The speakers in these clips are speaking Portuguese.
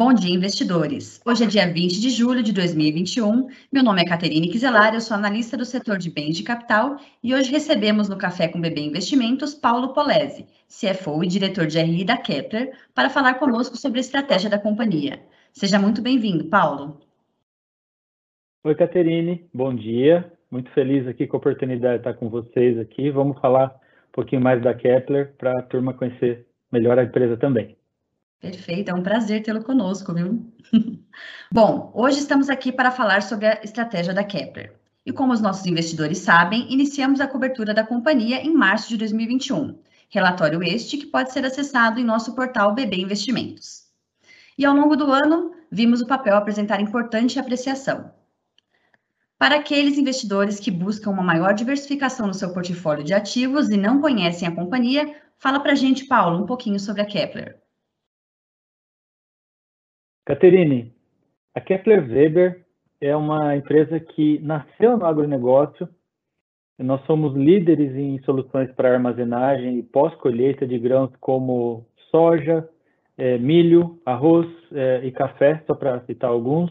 Bom dia, investidores. Hoje é dia 20 de julho de 2021. Meu nome é Caterine Quiselar, eu sou analista do setor de bens de capital e hoje recebemos no Café com BB Investimentos Paulo Polese, CFO e diretor de RI da Kepler, para falar conosco sobre a estratégia da companhia. Seja muito bem-vindo, Paulo. Oi, Caterine. Bom dia. Muito feliz aqui com a oportunidade de estar com vocês aqui. Vamos falar um pouquinho mais da Kepler para a turma conhecer melhor a empresa também. Perfeito, é um prazer tê-lo conosco, viu? Bom, hoje estamos aqui para falar sobre a estratégia da Kepler. E como os nossos investidores sabem, iniciamos a cobertura da companhia em março de 2021. Relatório este que pode ser acessado em nosso portal BB Investimentos. E ao longo do ano, vimos o papel apresentar importante apreciação. Para aqueles investidores que buscam uma maior diversificação no seu portfólio de ativos e não conhecem a companhia, fala para a gente, Paulo, um pouquinho sobre a Kepler. Caterine, a Kepler Weber é uma empresa que nasceu no agronegócio. Nós somos líderes em soluções para armazenagem e pós-colheita de grãos como soja, é, milho, arroz é, e café, só para citar alguns,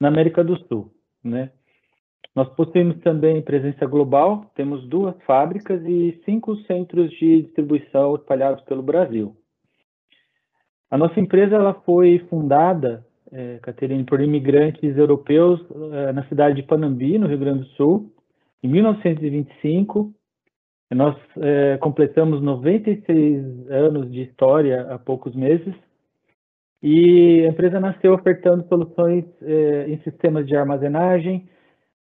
na América do Sul. Né? Nós possuímos também presença global, temos duas fábricas e cinco centros de distribuição espalhados pelo Brasil. A nossa empresa ela foi fundada, é, Caterine, por imigrantes europeus é, na cidade de Panambi, no Rio Grande do Sul, em 1925. Nós é, completamos 96 anos de história há poucos meses e a empresa nasceu ofertando soluções é, em sistemas de armazenagem,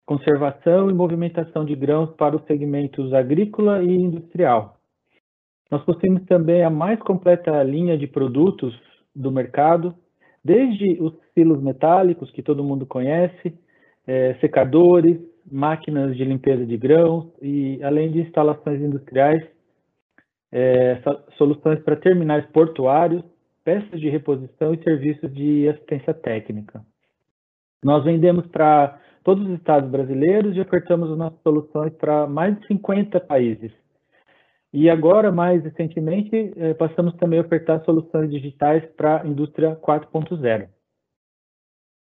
conservação e movimentação de grãos para os segmentos agrícola e industrial. Nós possuímos também a mais completa linha de produtos do mercado, desde os silos metálicos, que todo mundo conhece, é, secadores, máquinas de limpeza de grãos e, além de instalações industriais, é, soluções para terminais portuários, peças de reposição e serviços de assistência técnica. Nós vendemos para todos os estados brasileiros e ofertamos as nossas soluções para mais de 50 países, e agora, mais recentemente, eh, passamos também a ofertar soluções digitais para a indústria 4.0.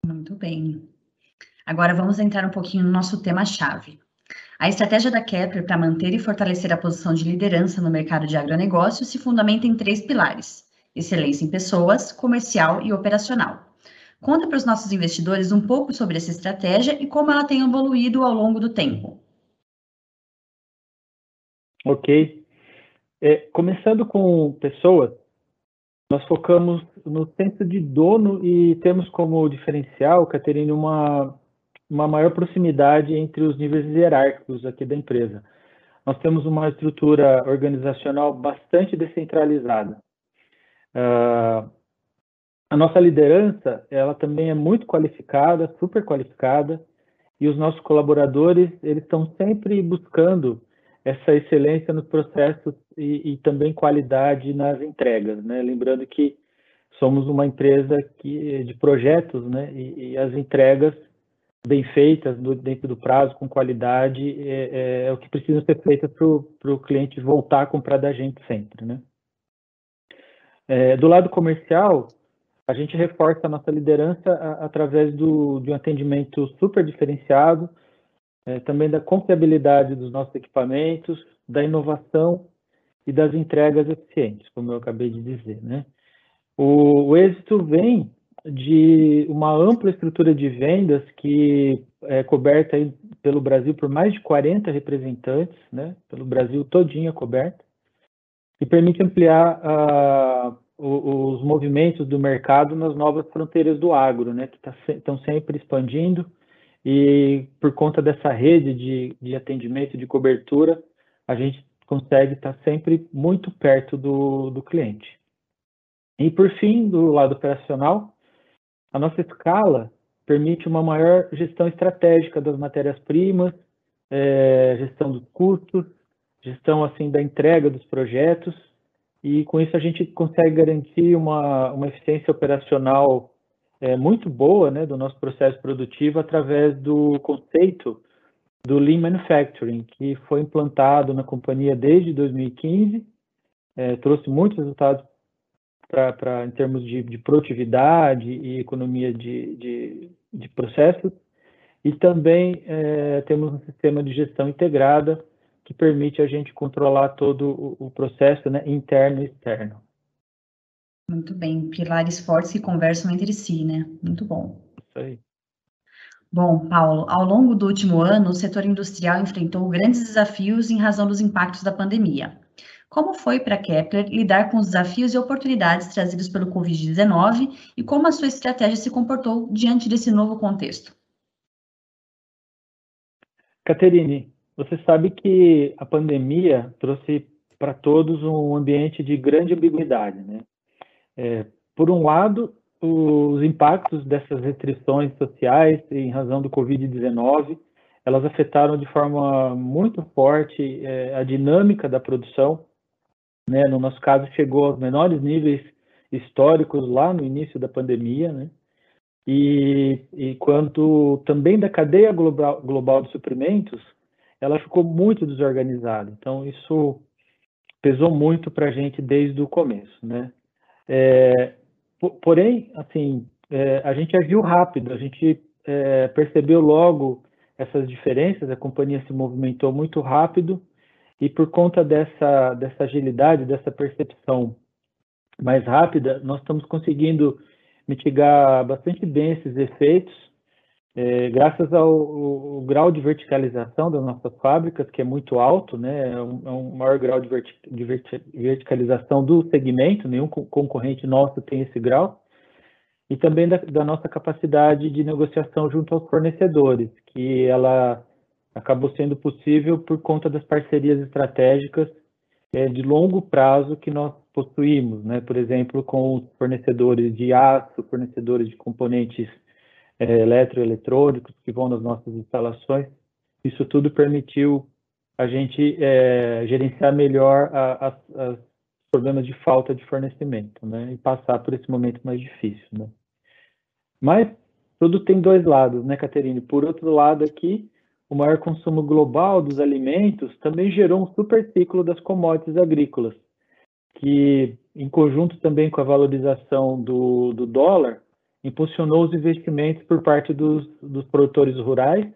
Muito bem. Agora vamos entrar um pouquinho no nosso tema-chave. A estratégia da Kepler para manter e fortalecer a posição de liderança no mercado de agronegócio se fundamenta em três pilares: excelência em pessoas, comercial e operacional. Conta para os nossos investidores um pouco sobre essa estratégia e como ela tem evoluído ao longo do tempo. Ok. É, começando com pessoas, nós focamos no senso de dono e temos como diferencial, Caterine, uma, uma maior proximidade entre os níveis hierárquicos aqui da empresa. Nós temos uma estrutura organizacional bastante descentralizada. Uh, a nossa liderança, ela também é muito qualificada, super qualificada, e os nossos colaboradores, eles estão sempre buscando essa excelência nos processos e, e, também qualidade nas entregas, né? Lembrando que somos uma empresa que, de projetos, né? E, e as entregas bem feitas, do, dentro do prazo, com qualidade, é, é, é o que precisa ser feito para o cliente voltar a comprar da gente sempre, né? É, do lado comercial, a gente reforça a nossa liderança a, através do, de um atendimento super diferenciado, é, também da confiabilidade dos nossos equipamentos, da inovação e das entregas eficientes, como eu acabei de dizer. Né? O, o êxito vem de uma ampla estrutura de vendas que é coberta pelo Brasil por mais de 40 representantes, né? pelo Brasil todinho coberta, e permite ampliar uh, os movimentos do mercado nas novas fronteiras do agro, né? que estão tá, sempre expandindo e por conta dessa rede de, de atendimento, de cobertura, a gente consegue estar sempre muito perto do, do cliente. E por fim, do lado operacional, a nossa escala permite uma maior gestão estratégica das matérias-primas, é, gestão dos custos, gestão assim da entrega dos projetos, e com isso a gente consegue garantir uma, uma eficiência operacional é, muito boa né, do nosso processo produtivo através do conceito do Lean Manufacturing, que foi implantado na companhia desde 2015, é, trouxe muitos resultados para em termos de, de, produtividade e economia de, de, de processos, e também é, temos um sistema de gestão integrada que permite a gente controlar todo o, o processo né, interno e externo. Muito bem, pilares fortes que conversam entre si, né? Muito bom. Isso aí. Bom, Paulo, ao longo do último ano, o setor industrial enfrentou grandes desafios em razão dos impactos da pandemia. Como foi para Kepler lidar com os desafios e oportunidades trazidos pelo Covid-19 e como a sua estratégia se comportou diante desse novo contexto? Caterine, você sabe que a pandemia trouxe para todos um ambiente de grande ambiguidade, né? É, por um lado, os impactos dessas restrições sociais em razão do Covid-19, elas afetaram de forma muito forte é, a dinâmica da produção. Né? No nosso caso, chegou aos menores níveis históricos lá no início da pandemia, né? E, e quanto também da cadeia global, global de suprimentos, ela ficou muito desorganizada. Então, isso pesou muito para a gente desde o começo, né? É, porém, assim, é, a gente agiu rápido, a gente é, percebeu logo essas diferenças, a companhia se movimentou muito rápido e por conta dessa, dessa agilidade, dessa percepção mais rápida, nós estamos conseguindo mitigar bastante bem esses efeitos, é, graças ao, ao, grau de verticalização das nossas fábricas, que é muito alto, né, é um, é um maior grau de, verti de verticalização do segmento, nenhum concorrente nosso tem esse grau, e também da, da, nossa capacidade de negociação junto aos fornecedores, que ela acabou sendo possível por conta das parcerias estratégicas é, de longo prazo que nós possuímos, né? por exemplo, com os fornecedores de aço, fornecedores de componentes é, eletroeletrônicos que vão nas nossas instalações. Isso tudo permitiu a gente é, gerenciar melhor os problemas de falta de fornecimento né? e passar por esse momento mais difícil. Né? Mas tudo tem dois lados, né, Caterine? Por outro lado, aqui, o maior consumo global dos alimentos também gerou um super ciclo das commodities agrícolas, que, em conjunto também com a valorização do, do dólar, impulsionou os investimentos por parte dos, dos produtores rurais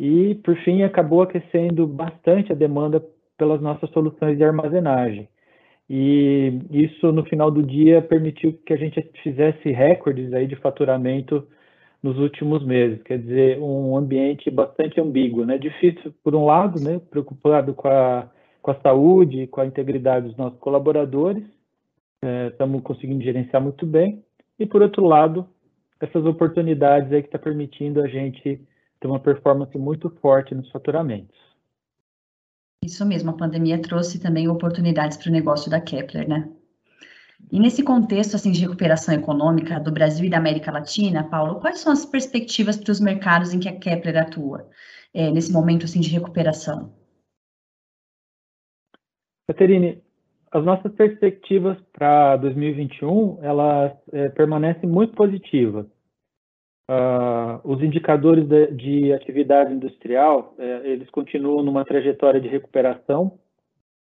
e, por fim, acabou aquecendo bastante a demanda pelas nossas soluções de armazenagem. E isso, no final do dia, permitiu que a gente fizesse recordes aí de faturamento nos últimos meses, quer dizer, um ambiente bastante ambíguo, né? Difícil, por um lado, né? Preocupado com a, com a saúde, com a integridade dos nossos colaboradores, estamos é, conseguindo gerenciar muito bem, e por outro lado, essas oportunidades aí que está permitindo a gente ter uma performance muito forte nos faturamentos. Isso mesmo, a pandemia trouxe também oportunidades para o negócio da Kepler, né? E nesse contexto assim de recuperação econômica do Brasil e da América Latina, Paulo, quais são as perspectivas para os mercados em que a Kepler atua é, nesse momento assim de recuperação? Caterine, as nossas perspectivas para 2021 elas é, permanecem muito positivas. Uh, os indicadores de, de atividade industrial é, eles continuam numa trajetória de recuperação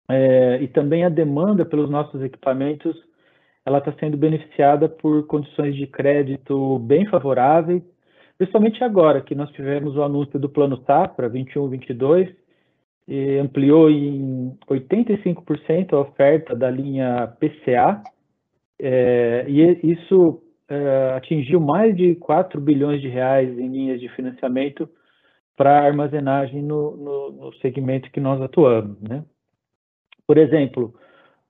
é, e também a demanda pelos nossos equipamentos ela está sendo beneficiada por condições de crédito bem favoráveis, principalmente agora que nós tivemos o anúncio do Plano Safra 21-22, e ampliou em 85% a oferta da linha PCA, é, e isso é, atingiu mais de 4 bilhões de reais em linhas de financiamento para armazenagem no, no, no, segmento que nós atuamos. Né? Por exemplo,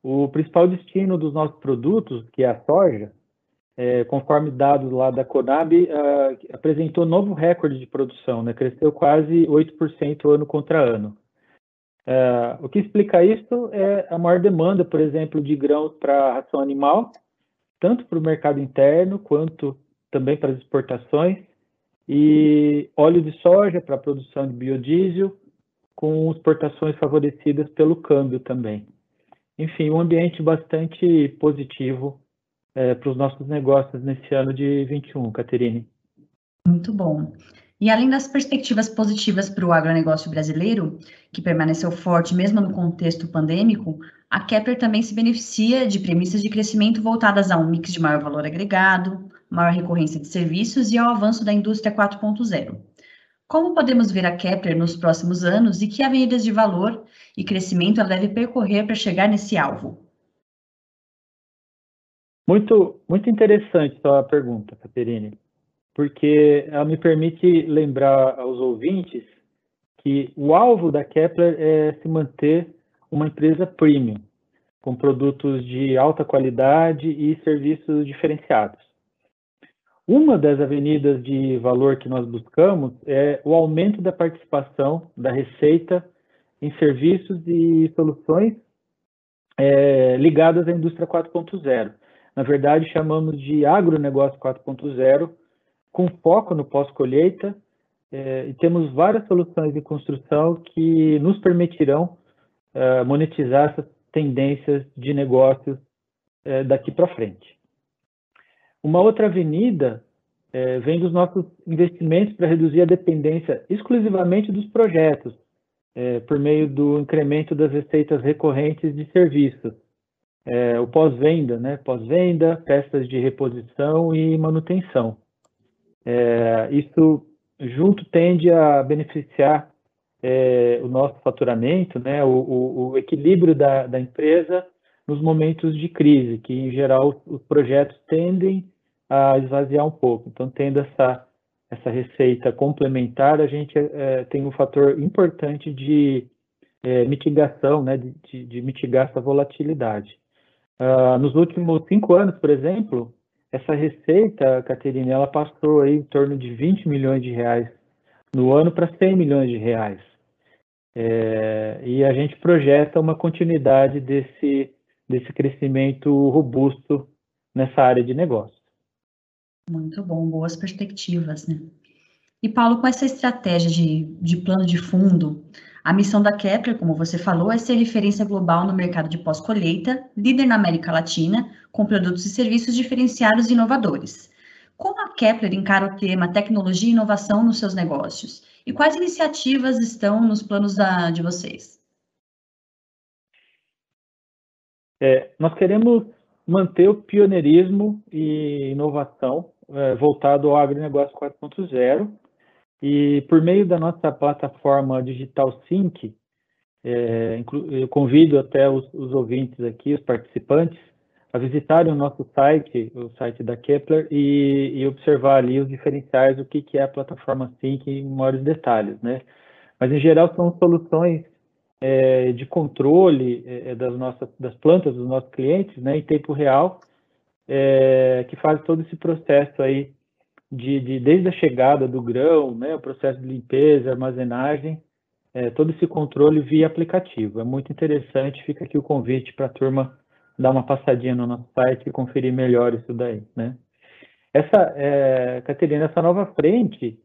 o principal destino dos nossos produtos, que é a soja, é, conforme dados lá da Conab, uh, apresentou novo recorde de produção, né? cresceu quase 8% ano contra ano. Uh, o que explica isso é a maior demanda, por exemplo, de grãos para ração animal, tanto para o mercado interno quanto também para as exportações, e óleo de soja para a produção de biodiesel, com exportações favorecidas pelo câmbio também enfim, um ambiente bastante positivo é, para os nossos negócios nesse ano de 21, Caterine. Muito bom. E além das perspectivas positivas para o agronegócio brasileiro, que permaneceu forte mesmo no contexto pandêmico, a Kepler também se beneficia de premissas de crescimento voltadas a um mix de maior valor agregado, maior recorrência de serviços e ao avanço da indústria 4.0. Como podemos ver a Kepler nos próximos anos e que avenidas de valor e crescimento ela deve percorrer para chegar nesse alvo? Muito, muito interessante sua pergunta, Caterine porque ela me permite lembrar aos ouvintes que o alvo da Kepler é se manter uma empresa premium, com produtos de alta qualidade e serviços diferenciados. Uma das avenidas de valor que nós buscamos é o aumento da participação da receita em serviços e soluções é, ligadas à indústria 4.0. Na verdade, chamamos de agronegócio 4.0, com foco no pós-colheita, é, e temos várias soluções de construção que nos permitirão é, monetizar essas tendências de negócios é, daqui para frente. Uma outra avenida vem dos nossos investimentos para reduzir a dependência exclusivamente dos projetos, por meio do incremento das receitas recorrentes de serviços, o pós-venda, né? pós-venda, peças de reposição e manutenção. É, isso junto tende a beneficiar é, o nosso faturamento, né, o, o, o equilíbrio da, da, empresa nos momentos de crise, que em geral os projetos tendem a esvaziar um pouco. Então, tendo essa, essa receita complementar, a gente é, tem um fator importante de é, mitigação, né, de, de, mitigar essa volatilidade. Uh, nos últimos cinco anos, por exemplo, essa receita, Caterina, ela passou aí em torno de 20 milhões de reais no ano para 100 milhões de reais. É, e a gente projeta uma continuidade desse, desse crescimento robusto nessa área de negócio. Muito bom, boas perspectivas, né? E Paulo, com essa estratégia de, de plano de fundo, a missão da Kepler, como você falou, é ser referência global no mercado de pós-colheita, líder na América Latina, com produtos e serviços diferenciados e inovadores. Como a Kepler encara o tema tecnologia e inovação nos seus negócios? E quais iniciativas estão nos planos da, de vocês? É, nós queremos manter o pioneirismo e inovação é, voltado ao agronegócio 4.0 e por meio da nossa plataforma Digital Sync, é, eu convido até os, os, ouvintes aqui, os participantes, a visitarem o nosso site, o site da Kepler, e, e observar ali os diferenciais, o que, que é a plataforma Sync em maiores detalhes, né? Mas, em geral, são soluções é, de controle é, das, nossas, das plantas dos nossos clientes, né, em tempo real, é, que faz todo esse processo aí de, de, desde a chegada do grão, né, o processo de limpeza, armazenagem, é, todo esse controle via aplicativo. É muito interessante, fica aqui o convite para a turma dar uma passadinha no nosso site e conferir melhor isso daí, né. Essa, é, Caterina, essa nova frente,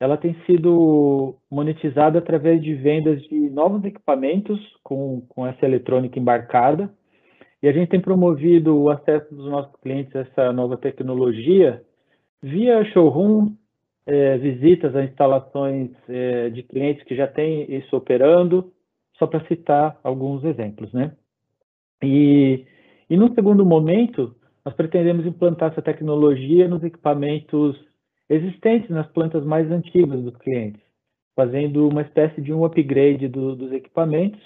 ela tem sido monetizada através de vendas de novos equipamentos com, com essa eletrônica embarcada, e a gente tem promovido o acesso dos nossos clientes a essa nova tecnologia via showroom, é, visitas a instalações é, de clientes que já têm isso operando, só para citar alguns exemplos, né? E, e no segundo momento, nós pretendemos implantar essa tecnologia nos equipamentos existentes nas plantas mais antigas dos clientes, fazendo uma espécie de um upgrade do, dos equipamentos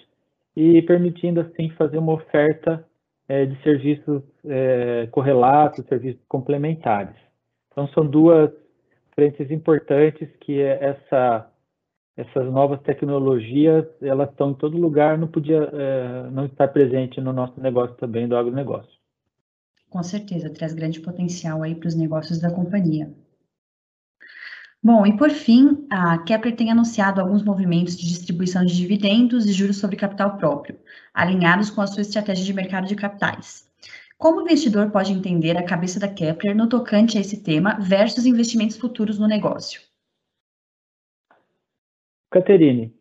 e permitindo assim fazer uma oferta é, de serviços é, correlatos, serviços complementares. Então, são duas frentes importantes que essa, essas novas tecnologias, elas estão em todo lugar, não podia é, não estar presente no nosso negócio também, do agronegócio. Com certeza, traz grande potencial aí para os negócios da companhia. Bom, e por fim, a Kepler tem anunciado alguns movimentos de distribuição de dividendos e juros sobre capital próprio, alinhados com a sua estratégia de mercado de capitais. Como o investidor pode entender a cabeça da Kepler no tocante a esse tema versus investimentos futuros no negócio? Caterine,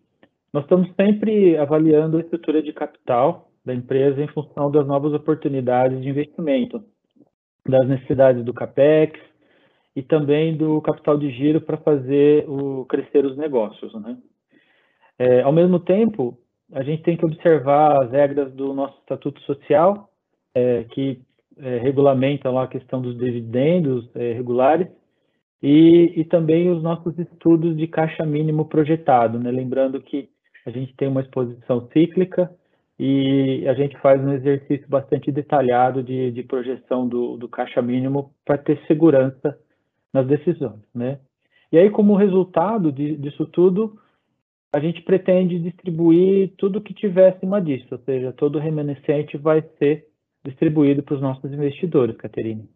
nós estamos sempre avaliando a estrutura de capital da empresa em função das novas oportunidades de investimento, das necessidades do CAPEX e também do capital de giro para fazer o, crescer os negócios. Né? É, ao mesmo tempo, a gente tem que observar as regras do nosso estatuto social, é, que é, regulamentam lá a questão dos dividendos é, regulares, e, e, também os nossos estudos de caixa mínimo projetado, né? lembrando que a gente tem uma exposição cíclica e a gente faz um exercício bastante detalhado de, de projeção do, do caixa mínimo para ter segurança nas decisões, né? E aí, como resultado de, disso tudo, a gente pretende distribuir tudo que tiver acima disso, ou seja, todo remanescente vai ser distribuído para os nossos investidores, Caterine.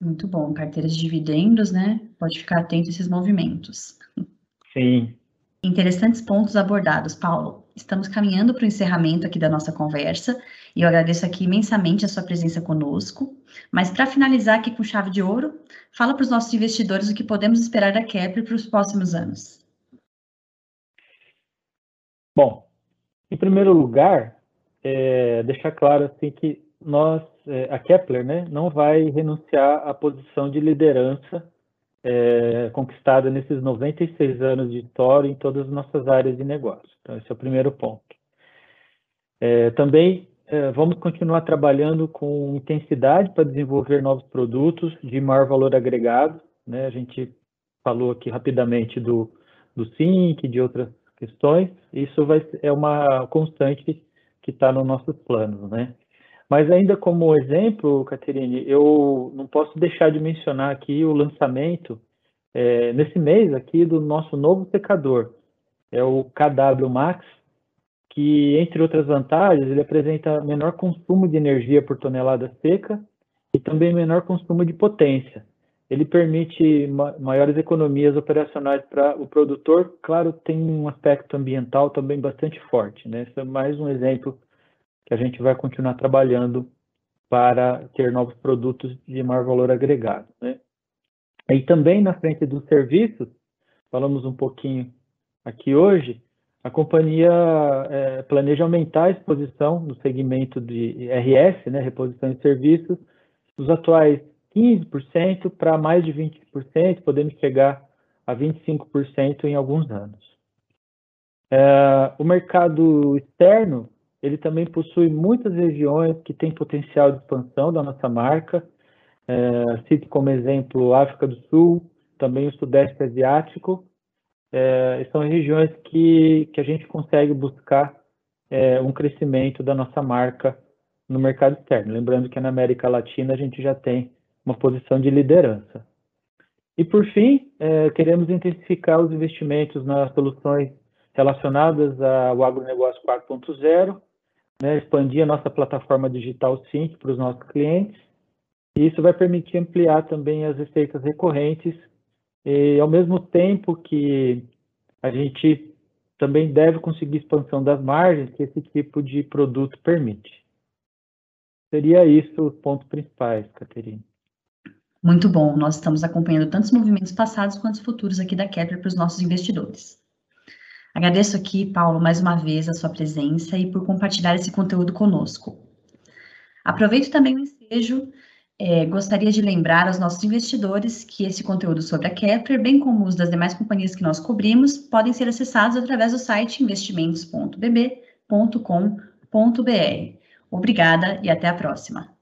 Muito bom, carteiras de dividendos, né? Pode ficar atento a esses movimentos. Sim. Interessantes pontos abordados, Paulo. Estamos caminhando para o encerramento aqui da nossa conversa e eu agradeço aqui imensamente a sua presença conosco. Mas para finalizar aqui com chave de ouro, fala para os nossos investidores o que podemos esperar da Kepler para os próximos anos. Bom, em primeiro lugar, é, deixar claro assim que nós, é, a Kepler, né, não vai renunciar à posição de liderança é, conquistada nesses 96 anos de história em todas as nossas áreas de negócio. Então, esse é o primeiro ponto. É, também é, vamos continuar trabalhando com intensidade para desenvolver novos produtos de maior valor agregado. Né? A gente falou aqui rapidamente do, do SYNC, de outras questões. Isso vai, é uma constante que está nos nossos planos. Né? Mas ainda como exemplo, Caterine, eu não posso deixar de mencionar aqui o lançamento é, nesse mês aqui do nosso novo secador. É o KW Max, que, entre outras vantagens, ele apresenta menor consumo de energia por tonelada seca e também menor consumo de potência. Ele permite ma maiores economias operacionais para o produtor. Claro, tem um aspecto ambiental também bastante forte. Né? Esse é mais um exemplo que a gente vai continuar trabalhando para ter novos produtos de maior valor agregado. Né? E também na frente dos serviços, falamos um pouquinho aqui hoje, a companhia é, planeja aumentar a exposição no segmento de RS, né, reposição de serviços, dos atuais 15% para mais de 20%, podemos chegar a 25% em alguns anos. É, o mercado externo, ele também possui muitas regiões que têm potencial de expansão da nossa marca, é, cito como exemplo África do Sul, também o Sudeste Asiático, é, são regiões que, que a gente consegue buscar é, um crescimento da nossa marca no mercado externo. Lembrando que na América Latina a gente já tem uma posição de liderança. E por fim, é, queremos intensificar os investimentos nas soluções relacionadas ao agronegócio 4.0, né, expandir a nossa plataforma digital Sync para os nossos clientes. E isso vai permitir ampliar também as receitas recorrentes e ao mesmo tempo que a gente também deve conseguir expansão das margens que esse tipo de produto permite. Seria isso os pontos principais, Caterina. Muito bom. Nós estamos acompanhando tantos movimentos passados quanto futuros aqui da Kepler para os nossos investidores. Agradeço aqui, Paulo, mais uma vez a sua presença e por compartilhar esse conteúdo conosco. Aproveito também o ensejo é, gostaria de lembrar aos nossos investidores que esse conteúdo sobre a Kepler, bem como os das demais companhias que nós cobrimos, podem ser acessados através do site investimentos.bb.com.br. Obrigada e até a próxima.